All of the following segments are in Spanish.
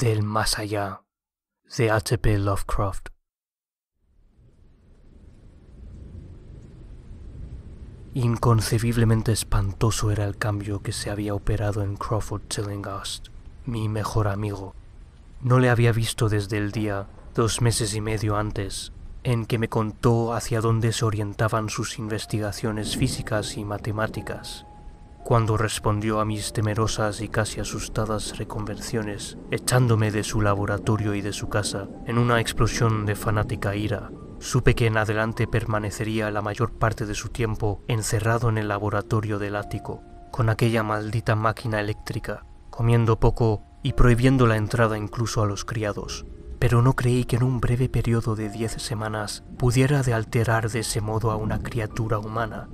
del más allá de H.P. Lovecraft. Inconcebiblemente espantoso era el cambio que se había operado en Crawford Tillinghast, mi mejor amigo. No le había visto desde el día, dos meses y medio antes, en que me contó hacia dónde se orientaban sus investigaciones físicas y matemáticas cuando respondió a mis temerosas y casi asustadas reconvenciones, echándome de su laboratorio y de su casa en una explosión de fanática ira. Supe que en adelante permanecería la mayor parte de su tiempo encerrado en el laboratorio del ático, con aquella maldita máquina eléctrica, comiendo poco y prohibiendo la entrada incluso a los criados. Pero no creí que en un breve periodo de diez semanas pudiera de alterar de ese modo a una criatura humana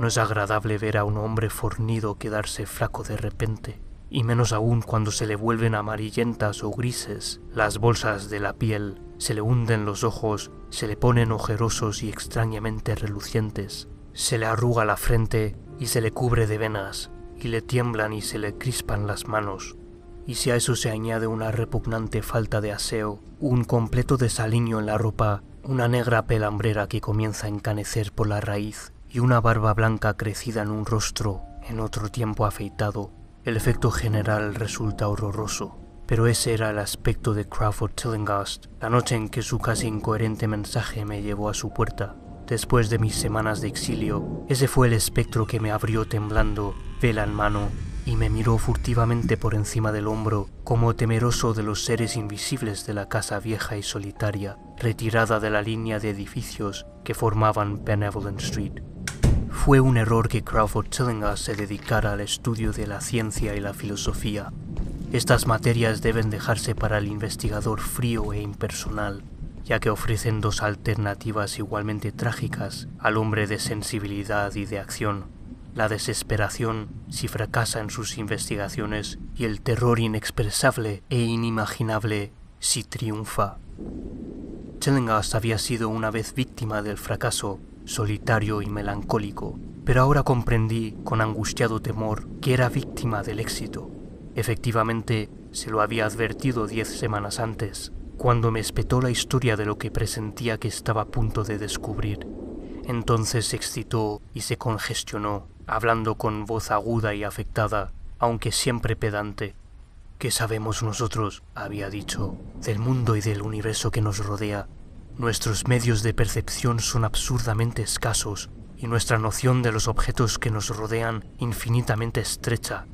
no es agradable ver a un hombre fornido quedarse flaco de repente, y menos aún cuando se le vuelven amarillentas o grises las bolsas de la piel, se le hunden los ojos, se le ponen ojerosos y extrañamente relucientes, se le arruga la frente y se le cubre de venas, y le tiemblan y se le crispan las manos. Y si a eso se añade una repugnante falta de aseo, un completo desaliño en la ropa, una negra pelambrera que comienza a encanecer por la raíz, y una barba blanca crecida en un rostro en otro tiempo afeitado, el efecto general resulta horroroso. Pero ese era el aspecto de Crawford Tillinghast la noche en que su casi incoherente mensaje me llevó a su puerta. Después de mis semanas de exilio, ese fue el espectro que me abrió temblando, vela en mano, y me miró furtivamente por encima del hombro, como temeroso de los seres invisibles de la casa vieja y solitaria, retirada de la línea de edificios que formaban Benevolent Street. Fue un error que Crawford Tillinghast se dedicara al estudio de la ciencia y la filosofía. Estas materias deben dejarse para el investigador frío e impersonal, ya que ofrecen dos alternativas igualmente trágicas al hombre de sensibilidad y de acción. La desesperación si fracasa en sus investigaciones y el terror inexpresable e inimaginable si triunfa. Tillinghast había sido una vez víctima del fracaso solitario y melancólico, pero ahora comprendí con angustiado temor que era víctima del éxito. Efectivamente, se lo había advertido diez semanas antes, cuando me espetó la historia de lo que presentía que estaba a punto de descubrir. Entonces se excitó y se congestionó, hablando con voz aguda y afectada, aunque siempre pedante. ¿Qué sabemos nosotros, había dicho, del mundo y del universo que nos rodea? Nuestros medios de percepción son absurdamente escasos y nuestra noción de los objetos que nos rodean infinitamente estrecha.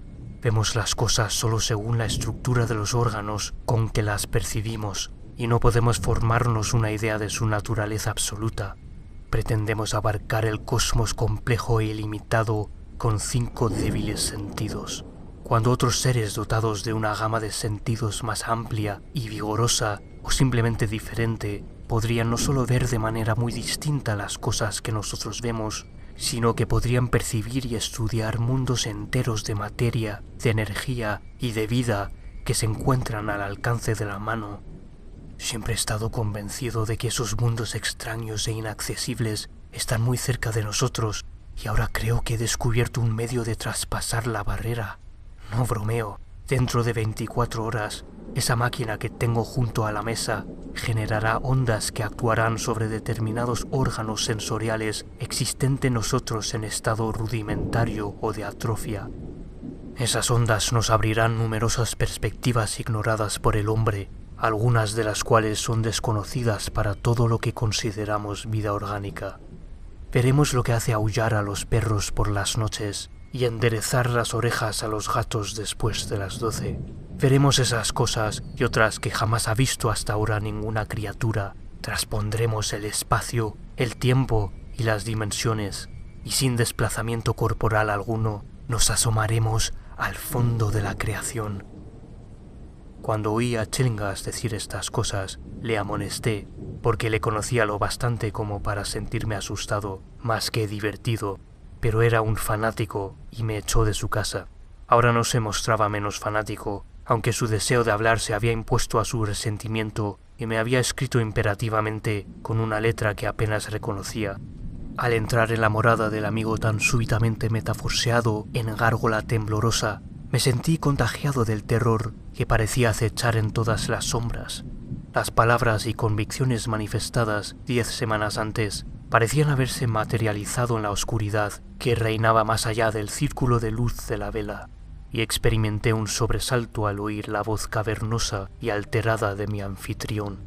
Vemos las cosas solo según la estructura de los órganos con que las percibimos y no podemos formarnos una idea de su naturaleza absoluta. Pretendemos abarcar el cosmos complejo e ilimitado con cinco débiles sentidos, cuando otros seres dotados de una gama de sentidos más amplia y vigorosa o simplemente diferente podrían no solo ver de manera muy distinta las cosas que nosotros vemos, sino que podrían percibir y estudiar mundos enteros de materia, de energía y de vida que se encuentran al alcance de la mano. Siempre he estado convencido de que esos mundos extraños e inaccesibles están muy cerca de nosotros y ahora creo que he descubierto un medio de traspasar la barrera. No bromeo, dentro de 24 horas esa máquina que tengo junto a la mesa generará ondas que actuarán sobre determinados órganos sensoriales existentes en nosotros en estado rudimentario o de atrofia. Esas ondas nos abrirán numerosas perspectivas ignoradas por el hombre, algunas de las cuales son desconocidas para todo lo que consideramos vida orgánica. Veremos lo que hace aullar a los perros por las noches y enderezar las orejas a los gatos después de las doce. Veremos esas cosas y otras que jamás ha visto hasta ahora ninguna criatura. Traspondremos el espacio, el tiempo y las dimensiones, y sin desplazamiento corporal alguno, nos asomaremos al fondo de la creación. Cuando oí a Chillingas decir estas cosas, le amonesté, porque le conocía lo bastante como para sentirme asustado, más que divertido, pero era un fanático y me echó de su casa. Ahora no se mostraba menos fanático, aunque su deseo de hablar se había impuesto a su resentimiento y me había escrito imperativamente con una letra que apenas reconocía. Al entrar en la morada del amigo tan súbitamente metaforseado en gárgola temblorosa, Me sentí contagiado del terror que parecía acechar en todas las sombras. Las palabras y convicciones manifestadas diez semanas antes parecían haberse materializado en la oscuridad que reinaba más allá del círculo de luz de la vela, y experimenté un sobresalto al oír la voz cavernosa y alterada de mi anfitrión.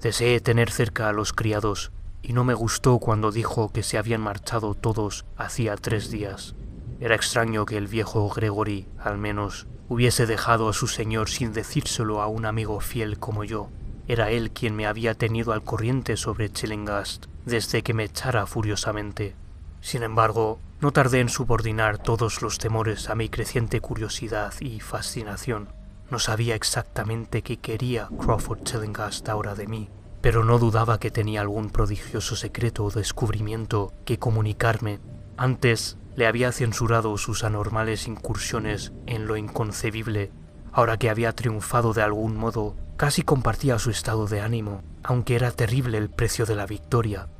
Deseé tener cerca a los criados, y no me gustó cuando dijo que se habían marchado todos hacía tres días. Era extraño que el viejo Gregory, al menos, hubiese dejado a su señor sin decírselo a un amigo fiel como yo. Era él quien me había tenido al corriente sobre Chillingast desde que me echara furiosamente. Sin embargo, no tardé en subordinar todos los temores a mi creciente curiosidad y fascinación. No sabía exactamente qué quería Crawford Chillingast ahora de mí, pero no dudaba que tenía algún prodigioso secreto o descubrimiento que comunicarme. Antes le había censurado sus anormales incursiones en lo inconcebible. Ahora que había triunfado de algún modo, casi compartía su estado de ánimo, aunque era terrible el precio de la victoria.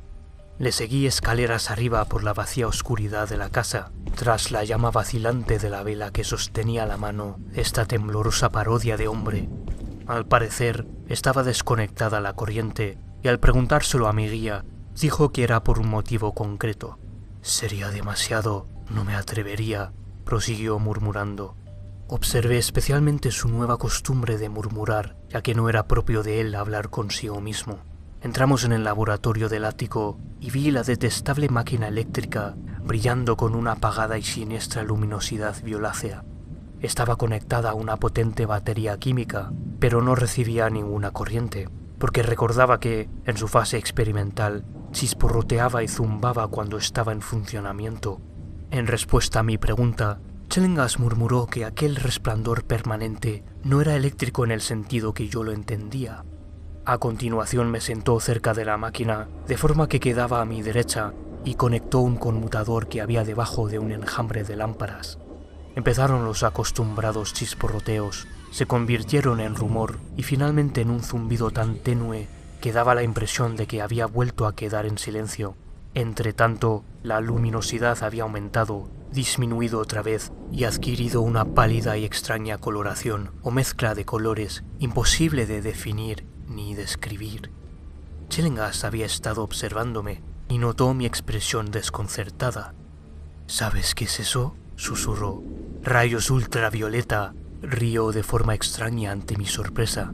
Le seguí escaleras arriba por la vacía oscuridad de la casa, tras la llama vacilante de la vela que sostenía la mano esta temblorosa parodia de hombre. Al parecer, estaba desconectada la corriente, y al preguntárselo a mi guía, dijo que era por un motivo concreto. Sería demasiado, no me atrevería, prosiguió murmurando. Observé especialmente su nueva costumbre de murmurar, ya que no era propio de él hablar consigo mismo. Entramos en el laboratorio del ático y vi la detestable máquina eléctrica brillando con una apagada y siniestra luminosidad violácea. Estaba conectada a una potente batería química, pero no recibía ninguna corriente, porque recordaba que, en su fase experimental, chisporroteaba y zumbaba cuando estaba en funcionamiento. En respuesta a mi pregunta, Chellingas murmuró que aquel resplandor permanente no era eléctrico en el sentido que yo lo entendía. A continuación me sentó cerca de la máquina, de forma que quedaba a mi derecha, y conectó un conmutador que había debajo de un enjambre de lámparas. Empezaron los acostumbrados chisporroteos, se convirtieron en rumor y finalmente en un zumbido tan tenue que daba la impresión de que había vuelto a quedar en silencio. Entre tanto, la luminosidad había aumentado, disminuido otra vez y adquirido una pálida y extraña coloración o mezcla de colores imposible de definir ni describir. Chillingas había estado observándome y notó mi expresión desconcertada. ¿Sabes qué es eso? susurró. Rayos ultravioleta. Río de forma extraña ante mi sorpresa.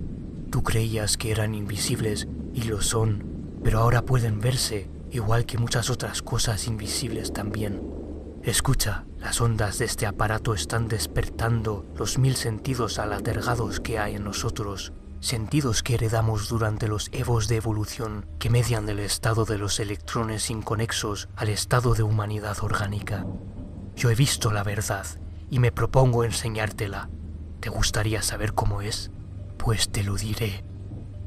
Tú creías que eran invisibles y lo son, pero ahora pueden verse, igual que muchas otras cosas invisibles también. Escucha, las ondas de este aparato están despertando los mil sentidos alatergados que hay en nosotros, sentidos que heredamos durante los evos de evolución que median del estado de los electrones inconexos al estado de humanidad orgánica. Yo he visto la verdad y me propongo enseñártela. ¿Te gustaría saber cómo es? Pues te lo diré.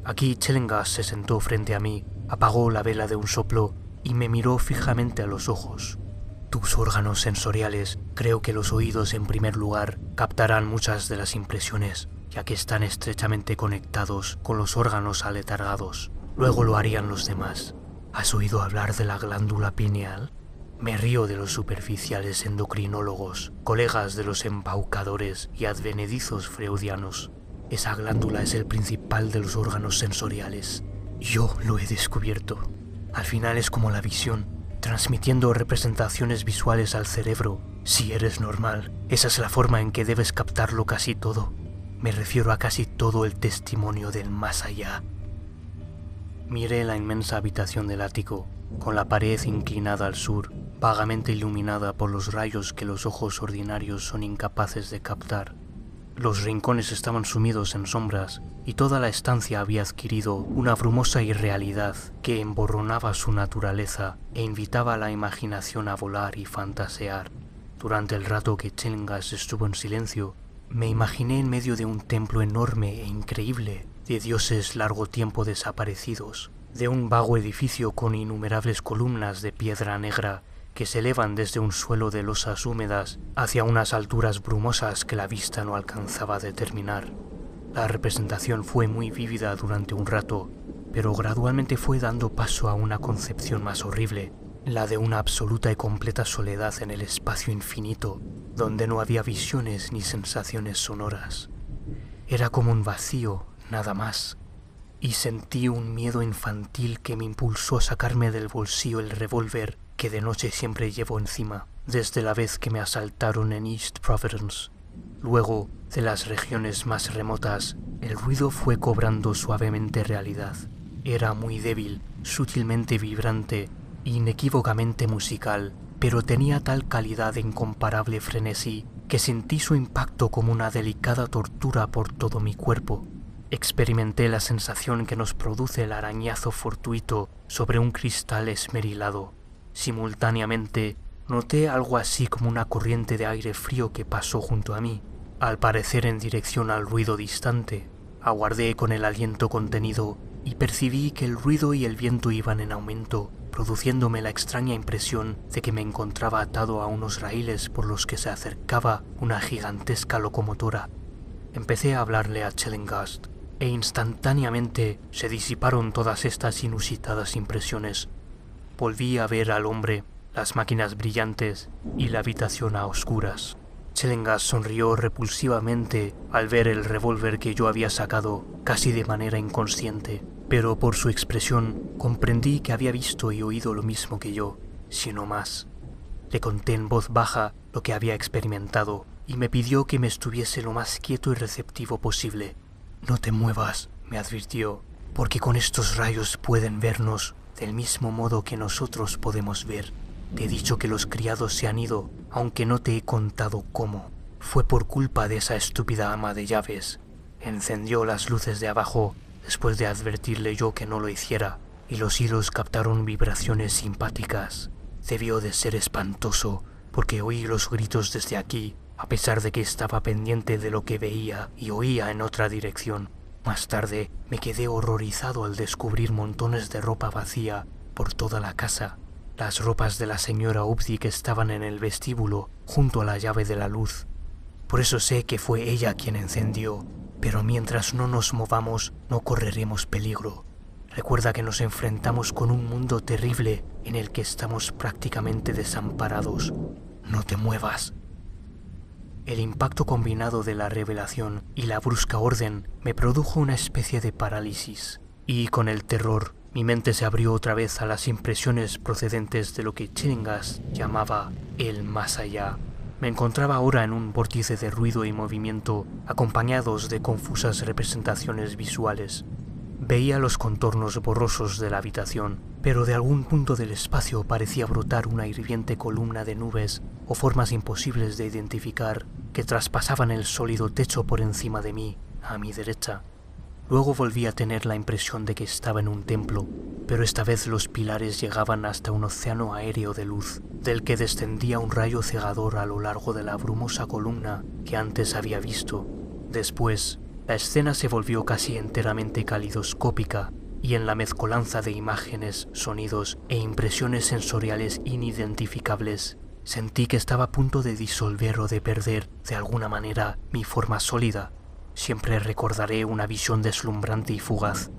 Aquí Chelengas se sentó frente a mí, apagó la vela de un soplo y me miró fijamente a los ojos. Tus órganos sensoriales, creo que los oídos en primer lugar, captarán muchas de las impresiones, ya que están estrechamente conectados con los órganos aletargados. Luego lo harían los demás. ¿Has oído hablar de la glándula pineal? Me río de los superficiales endocrinólogos, colegas de los embaucadores y advenedizos freudianos. Esa glándula es el principal de los órganos sensoriales. Yo lo he descubierto. Al final es como la visión, transmitiendo representaciones visuales al cerebro. Si eres normal, esa es la forma en que debes captarlo casi todo. Me refiero a casi todo el testimonio del más allá. Miré la inmensa habitación del ático, con la pared inclinada al sur, vagamente iluminada por los rayos que los ojos ordinarios son incapaces de captar. Los rincones estaban sumidos en sombras y toda la estancia había adquirido una brumosa irrealidad que emborronaba su naturaleza e invitaba a la imaginación a volar y fantasear. Durante el rato que Chengas estuvo en silencio, me imaginé en medio de un templo enorme e increíble de dioses largo tiempo desaparecidos, de un vago edificio con innumerables columnas de piedra negra que se elevan desde un suelo de losas húmedas hacia unas alturas brumosas que la vista no alcanzaba a determinar. La representación fue muy vívida durante un rato, pero gradualmente fue dando paso a una concepción más horrible, la de una absoluta y completa soledad en el espacio infinito, donde no había visiones ni sensaciones sonoras. Era como un vacío, nada más. Y sentí un miedo infantil que me impulsó a sacarme del bolsillo el revólver que de noche siempre llevo encima, desde la vez que me asaltaron en East Providence. Luego, de las regiones más remotas, el ruido fue cobrando suavemente realidad. Era muy débil, sutilmente vibrante, inequívocamente musical, pero tenía tal calidad de incomparable frenesí que sentí su impacto como una delicada tortura por todo mi cuerpo. Experimenté la sensación que nos produce el arañazo fortuito sobre un cristal esmerilado. Simultáneamente, noté algo así como una corriente de aire frío que pasó junto a mí, al parecer en dirección al ruido distante. Aguardé con el aliento contenido y percibí que el ruido y el viento iban en aumento, produciéndome la extraña impresión de que me encontraba atado a unos raíles por los que se acercaba una gigantesca locomotora. Empecé a hablarle a Chellengast e instantáneamente se disiparon todas estas inusitadas impresiones. Volví a ver al hombre, las máquinas brillantes y la habitación a oscuras. Chellengast sonrió repulsivamente al ver el revólver que yo había sacado casi de manera inconsciente pero por su expresión comprendí que había visto y oído lo mismo que yo, sino más. Le conté en voz baja lo que había experimentado y me pidió que me estuviese lo más quieto y receptivo posible. No te muevas, me advirtió, porque con estos rayos pueden vernos del mismo modo que nosotros podemos ver. Te he dicho que los criados se han ido, aunque no te he contado cómo. Fue por culpa de esa estúpida ama de llaves. Encendió las luces de abajo después de advertirle yo que no lo hiciera, y los hilos captaron vibraciones simpáticas. Debió de ser espantoso, porque oí los gritos desde aquí, a pesar de que estaba pendiente de lo que veía y oía en otra dirección. Más tarde me quedé horrorizado al descubrir montones de ropa vacía por toda la casa. Las ropas de la señora Updike estaban en el vestíbulo, junto a la llave de la luz. Por eso sé que fue ella quien encendió pero mientras no nos movamos, no correremos peligro. Recuerda que nos enfrentamos con un mundo terrible en el que estamos prácticamente desamparados. No te muevas. El impacto combinado de la revelación y la brusca orden me produjo una especie de parálisis, y con el terror mi mente se abrió otra vez a las impresiones procedentes de lo que Chingas llamaba el más allá. Me encontraba ahora en un vórtice de ruido y movimiento, acompañados de confusas representaciones visuales. Veía los contornos borrosos de la habitación, pero de algún punto del espacio parecía brotar una hirviente columna de nubes o formas imposibles de identificar que traspasaban el sólido techo por encima de mí, a mi derecha. Luego volví a tener la impresión de que estaba en un templo, pero esta vez los pilares llegaban hasta un océano aéreo de luz, del que descendía un rayo cegador a lo largo de la brumosa columna que antes había visto. Después, la escena se volvió casi enteramente calidoscópica, y en la mezcolanza de imágenes, sonidos e impresiones sensoriales inidentificables, sentí que estaba a punto de disolver o de perder, de alguna manera, mi forma sólida Siempre recordaré una visión deslumbrante y fugaz.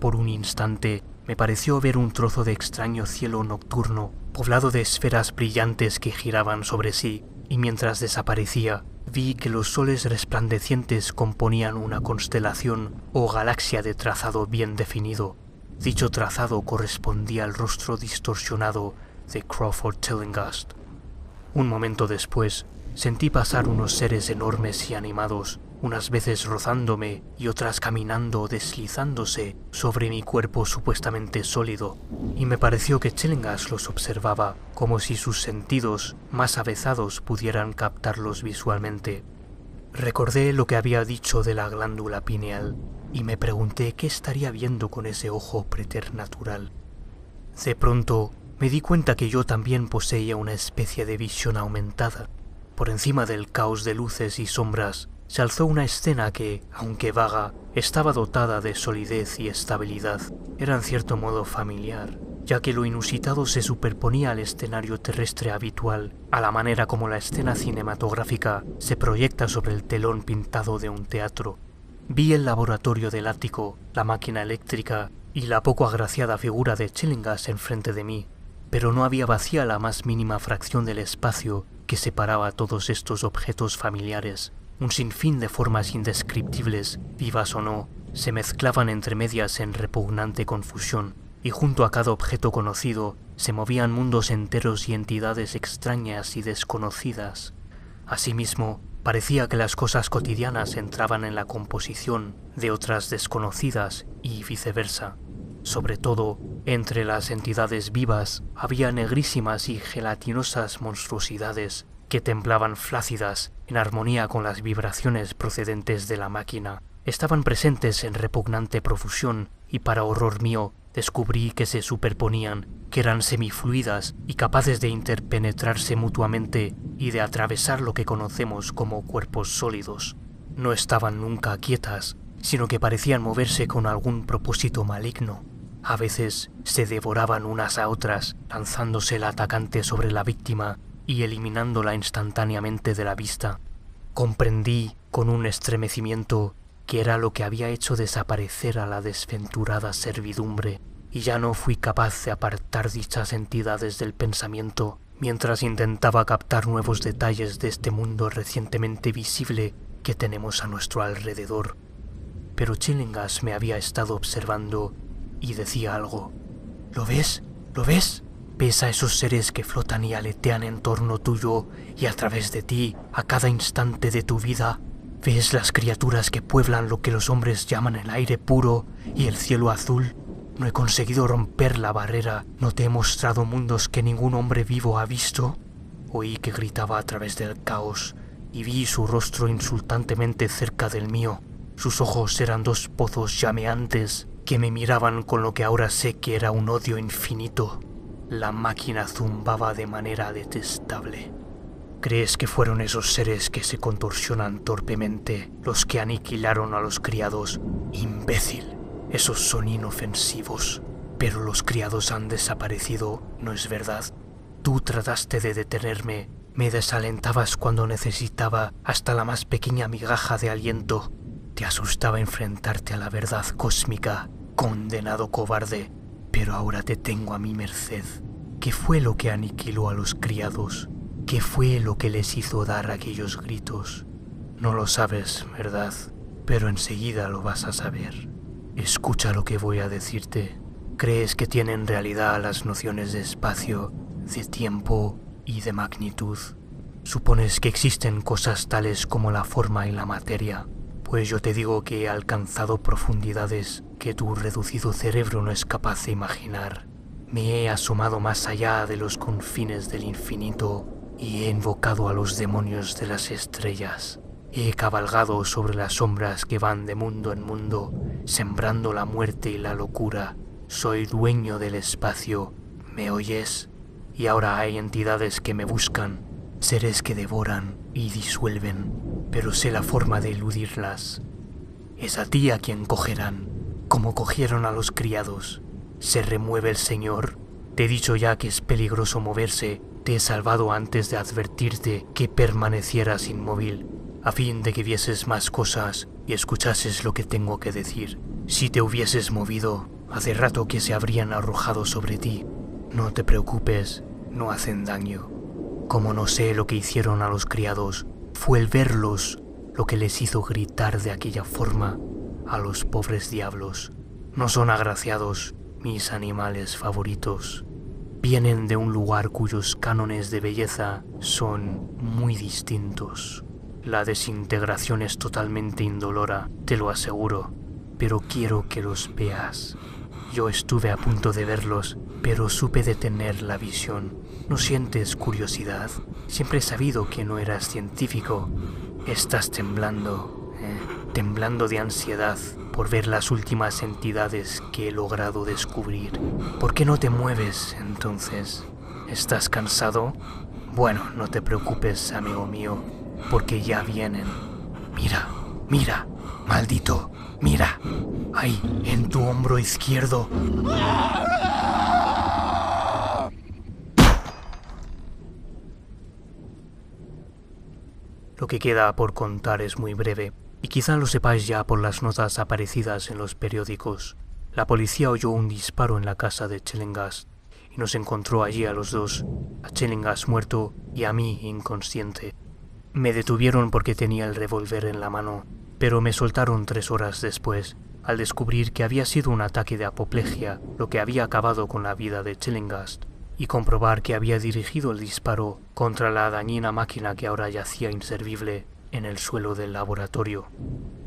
Por un instante me pareció ver un trozo de extraño cielo nocturno, poblado de esferas brillantes que giraban sobre sí, y mientras desaparecía, vi que los soles resplandecientes componían una constelación o galaxia de trazado bien definido. Dicho trazado correspondía al rostro distorsionado de Crawford Tillinghast. Un momento después, sentí pasar unos seres enormes y animados unas veces rozándome y otras caminando o deslizándose sobre mi cuerpo supuestamente sólido, y me pareció que Chellengas los observaba como si sus sentidos más avezados pudieran captarlos visualmente. Recordé lo que había dicho de la glándula pineal y me pregunté qué estaría viendo con ese ojo preternatural. De pronto me di cuenta que yo también poseía una especie de visión aumentada. Por encima del caos de luces y sombras se alzó una escena que, aunque vaga, estaba dotada de solidez y estabilidad. Era en cierto modo familiar, ya que lo inusitado se superponía al escenario terrestre habitual, a la manera como la escena cinematográfica se proyecta sobre el telón pintado de un teatro. Vi el laboratorio del ático, la máquina eléctrica y la poco agraciada figura de Chillingas enfrente de mí, pero no había vacía la más mínima fracción del espacio que separaba todos estos objetos familiares. Un sinfín de formas indescriptibles, vivas o no, se mezclaban entre medias en repugnante confusión, y junto a cada objeto conocido se movían mundos enteros y entidades extrañas y desconocidas. Asimismo, parecía que las cosas cotidianas entraban en la composición de otras desconocidas y viceversa. Sobre todo, entre las entidades vivas había negrísimas y gelatinosas monstruosidades que temblaban flácidas en armonía con las vibraciones procedentes de la máquina. Estaban presentes en repugnante profusión y para horror mío descubrí que se superponían, que eran semifluidas y capaces de interpenetrarse mutuamente y de atravesar lo que conocemos como cuerpos sólidos. No estaban nunca quietas, sino que parecían moverse con algún propósito maligno. A veces se devoraban unas a otras, lanzándose el atacante sobre la víctima y eliminándola instantáneamente de la vista. Comprendí con un estremecimiento que era lo que había hecho desaparecer a la desventurada servidumbre, y ya no fui capaz de apartar dichas entidades del pensamiento mientras intentaba captar nuevos detalles de este mundo recientemente visible que tenemos a nuestro alrededor. Pero Chillingas me había estado observando y decía algo. ¿Lo ves? ¿Lo ves? ¿Ves a esos seres que flotan y aletean en torno tuyo y a través de ti a cada instante de tu vida? ¿Ves las criaturas que pueblan lo que los hombres llaman el aire puro y el cielo azul? No he conseguido romper la barrera, no te he mostrado mundos que ningún hombre vivo ha visto. Oí que gritaba a través del caos y vi su rostro insultantemente cerca del mío. Sus ojos eran dos pozos llameantes que me miraban con lo que ahora sé que era un odio infinito. La máquina zumbaba de manera detestable. ¿Crees que fueron esos seres que se contorsionan torpemente los que aniquilaron a los criados? Imbécil. Esos son inofensivos. Pero los criados han desaparecido, ¿no es verdad? Tú trataste de detenerme, me desalentabas cuando necesitaba hasta la más pequeña migaja de aliento. Te asustaba enfrentarte a la verdad cósmica, condenado cobarde, pero ahora te tengo a mi merced. ¿Qué fue lo que aniquiló a los criados? ¿Qué fue lo que les hizo dar aquellos gritos? No lo sabes, ¿verdad? Pero enseguida lo vas a saber. Escucha lo que voy a decirte. ¿Crees que tienen realidad las nociones de espacio, de tiempo y de magnitud? Supones que existen cosas tales como la forma y la materia, pues yo te digo que he alcanzado profundidades que tu reducido cerebro no es capaz de imaginar. Me he asomado más allá de los confines del infinito y he invocado a los demonios de las estrellas. He cabalgado sobre las sombras que van de mundo en mundo, sembrando la muerte y la locura. Soy dueño del espacio, ¿me oyes? Y ahora hay entidades que me buscan, seres que devoran y disuelven, pero sé la forma de eludirlas. Es a ti a quien cogerán, como cogieron a los criados. Se remueve el Señor. Te he dicho ya que es peligroso moverse, te he salvado antes de advertirte que permanecieras inmóvil, a fin de que vieses más cosas y escuchases lo que tengo que decir. Si te hubieses movido, hace rato que se habrían arrojado sobre ti. No te preocupes, no hacen daño. Como no sé lo que hicieron a los criados, fue el verlos lo que les hizo gritar de aquella forma a los pobres diablos. No son agraciados mis animales favoritos. Vienen de un lugar cuyos cánones de belleza son muy distintos. La desintegración es totalmente indolora, te lo aseguro, pero quiero que los veas. Yo estuve a punto de verlos, pero supe detener la visión. ¿No sientes curiosidad? Siempre he sabido que no eras científico. Estás temblando, ¿eh? Temblando de ansiedad por ver las últimas entidades que he logrado descubrir. ¿Por qué no te mueves entonces? ¿Estás cansado? Bueno, no te preocupes, amigo mío porque ya vienen. Mira, mira, maldito, mira, ahí, en tu hombro izquierdo. Lo que queda por contar es muy breve, y quizá lo sepáis ya por las notas aparecidas en los periódicos. La policía oyó un disparo en la casa de Chellengast y nos encontró allí a los dos, a Chillinghast muerto y a mí inconsciente. Me detuvieron porque tenía el revólver en la mano, pero me soltaron tres horas después, al descubrir que había sido un ataque de apoplejía lo que había acabado con la vida de Chillinghast, y comprobar que había dirigido el disparo contra la dañina máquina que ahora yacía inservible en el suelo del laboratorio.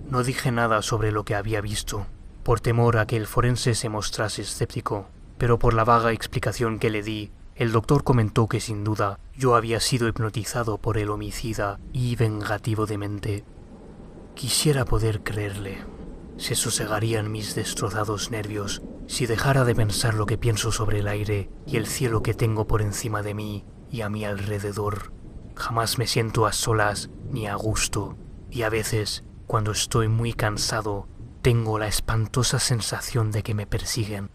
No dije nada sobre lo que había visto, por temor a que el forense se mostrase escéptico, pero por la vaga explicación que le di, el doctor comentó que sin duda yo había sido hipnotizado por el homicida y vengativo de mente. Quisiera poder creerle. Se sosegarían mis destrozados nervios si dejara de pensar lo que pienso sobre el aire y el cielo que tengo por encima de mí y a mi alrededor. Jamás me siento a solas ni a gusto, y a veces, cuando estoy muy cansado, tengo la espantosa sensación de que me persiguen.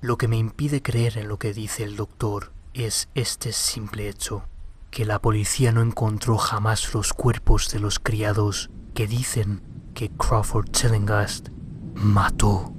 Lo que me impide creer en lo que dice el doctor es este simple hecho, que la policía no encontró jamás los cuerpos de los criados que dicen que Crawford Tillinghast mató.